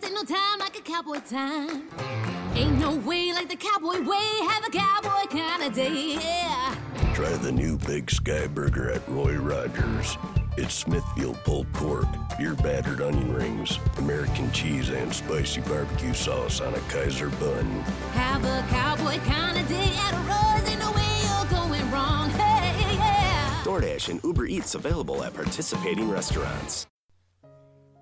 wasting no time like a cowboy time. Ain't no way like the cowboy way. Have a cowboy kind of day, yeah. Try the new Big Sky Burger at Roy Rogers. It's Smithfield pulled pork, beer battered onion rings, American cheese, and spicy barbecue sauce on a Kaiser bun. Have a cowboy kind of day at Roy's. Ain't no way you're going wrong, hey, yeah. DoorDash and Uber Eats available at participating restaurants.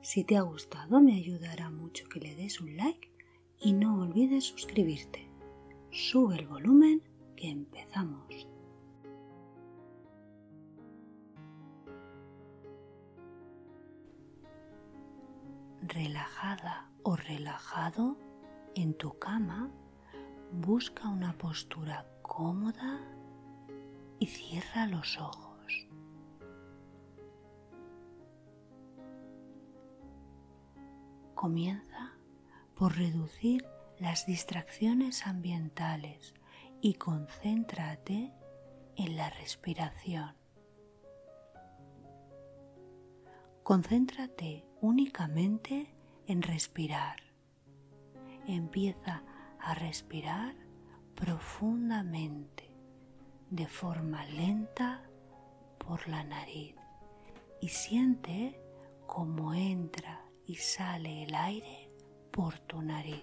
Si te ha gustado me ayudará mucho que le des un like y no olvides suscribirte. Sube el volumen que empezamos. Relajada o relajado en tu cama, busca una postura cómoda y cierra los ojos. Comienza por reducir las distracciones ambientales y concéntrate en la respiración. Concéntrate únicamente en respirar. Empieza a respirar profundamente, de forma lenta por la nariz y siente cómo entra y sale el aire por tu nariz.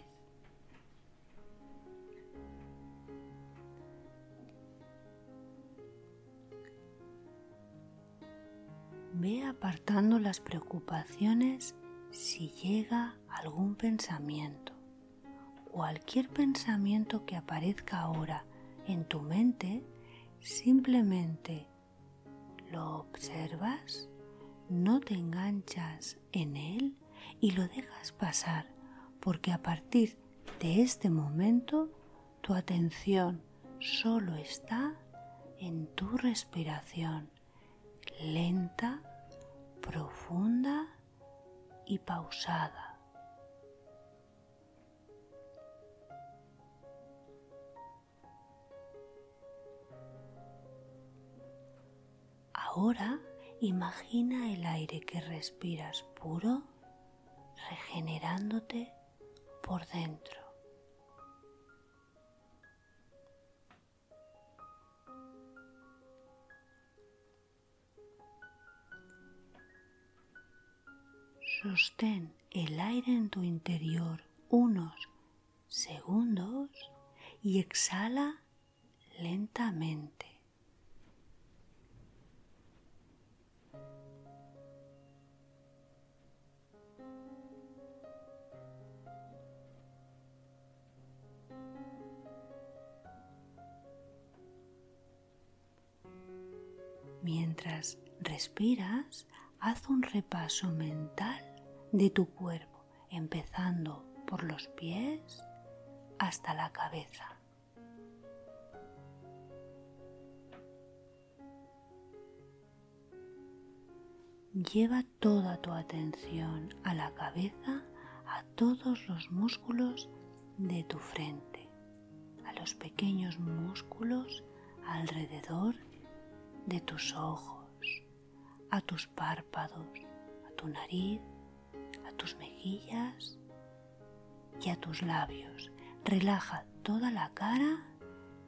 Ve apartando las preocupaciones si llega algún pensamiento. Cualquier pensamiento que aparezca ahora en tu mente, simplemente lo observas, no te enganchas en él y lo dejas pasar, porque a partir de este momento tu atención solo está en tu respiración, lenta, profunda y pausada. Ahora imagina el aire que respiras puro regenerándote por dentro. Sostén el aire en tu interior unos segundos y exhala lentamente. Mientras respiras, haz un repaso mental de tu cuerpo, empezando por los pies hasta la cabeza. Lleva toda tu atención a la cabeza, a todos los músculos de tu frente, a los pequeños músculos alrededor de tus ojos, a tus párpados, a tu nariz, a tus mejillas y a tus labios. Relaja toda la cara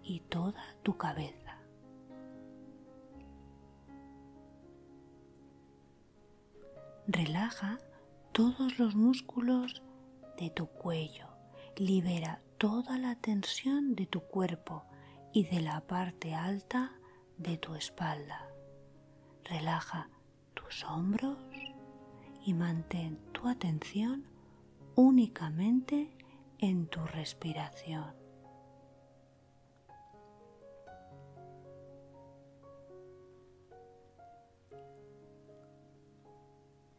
y toda tu cabeza. Relaja todos los músculos de tu cuello. Libera toda la tensión de tu cuerpo y de la parte alta de tu espalda. Relaja tus hombros y mantén tu atención únicamente en tu respiración.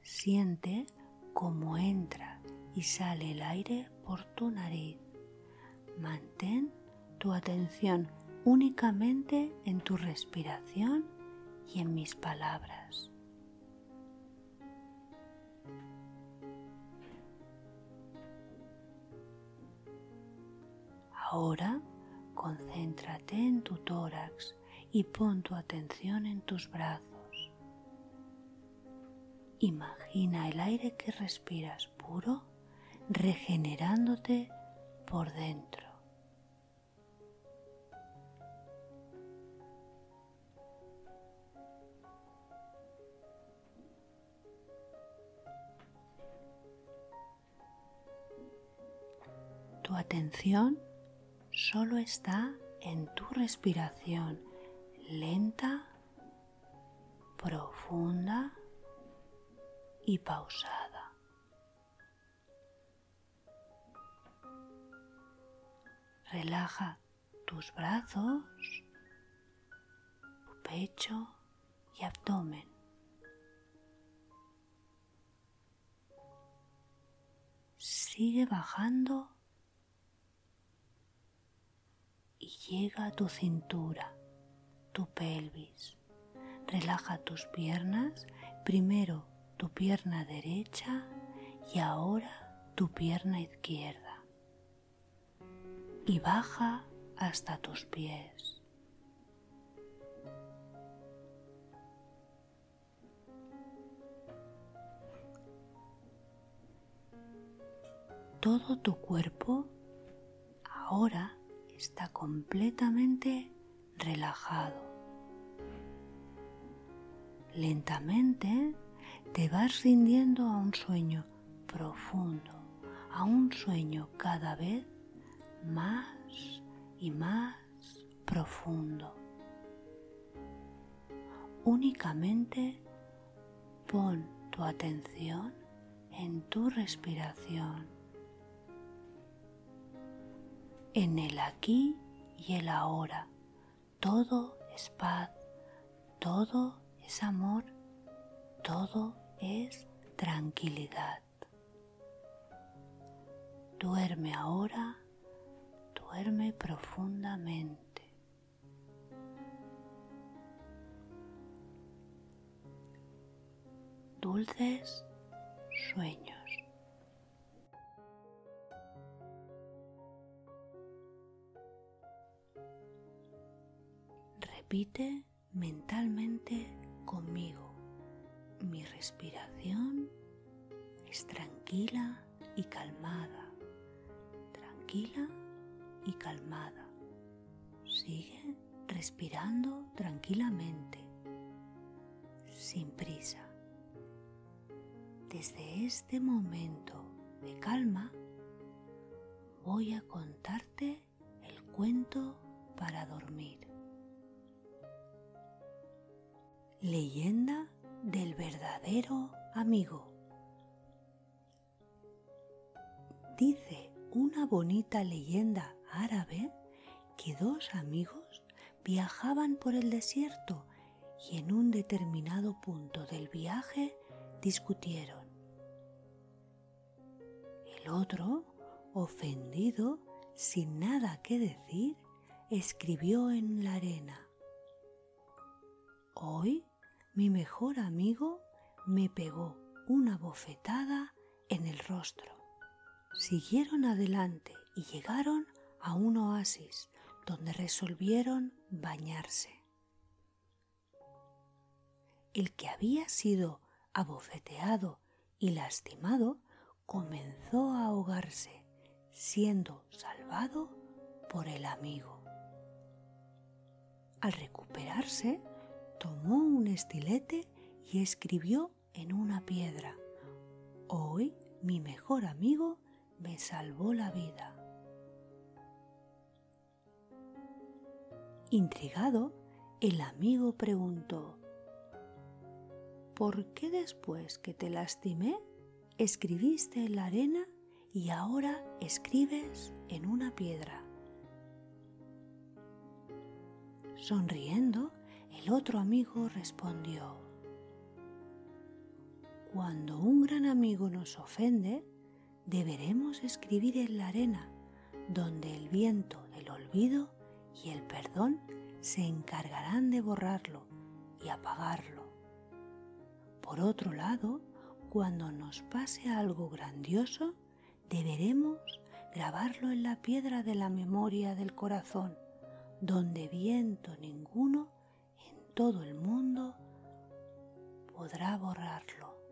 Siente cómo entra y sale el aire por tu nariz. Mantén tu atención únicamente en tu respiración y en mis palabras. Ahora concéntrate en tu tórax y pon tu atención en tus brazos. Imagina el aire que respiras puro regenerándote por dentro. Atención solo está en tu respiración lenta, profunda y pausada. Relaja tus brazos, tu pecho y abdomen. Sigue bajando llega a tu cintura, tu pelvis. Relaja tus piernas, primero tu pierna derecha y ahora tu pierna izquierda. Y baja hasta tus pies. Todo tu cuerpo ahora está completamente relajado. Lentamente te vas rindiendo a un sueño profundo, a un sueño cada vez más y más profundo. Únicamente pon tu atención en tu respiración en el aquí y el ahora. Todo es paz, todo es amor, todo es tranquilidad. Duerme ahora, duerme profundamente. Dulces sueños. Repite mentalmente conmigo. Mi respiración es tranquila y calmada. Tranquila y calmada. Sigue respirando tranquilamente, sin prisa. Desde este momento de calma, voy a contarte el cuento para dormir. Leyenda del verdadero amigo. Dice una bonita leyenda árabe que dos amigos viajaban por el desierto y en un determinado punto del viaje discutieron. El otro, ofendido, sin nada que decir, escribió en la arena. Hoy mi mejor amigo me pegó una bofetada en el rostro. Siguieron adelante y llegaron a un oasis donde resolvieron bañarse. El que había sido abofeteado y lastimado comenzó a ahogarse, siendo salvado por el amigo. Al recuperarse, tomó un estilete y escribió en una piedra, Hoy mi mejor amigo me salvó la vida. Intrigado, el amigo preguntó, ¿por qué después que te lastimé escribiste en la arena y ahora escribes en una piedra? Sonriendo, el otro amigo respondió, Cuando un gran amigo nos ofende, deberemos escribir en la arena, donde el viento del olvido y el perdón se encargarán de borrarlo y apagarlo. Por otro lado, cuando nos pase algo grandioso, deberemos grabarlo en la piedra de la memoria del corazón, donde viento ninguno todo el mundo podrá borrarlo.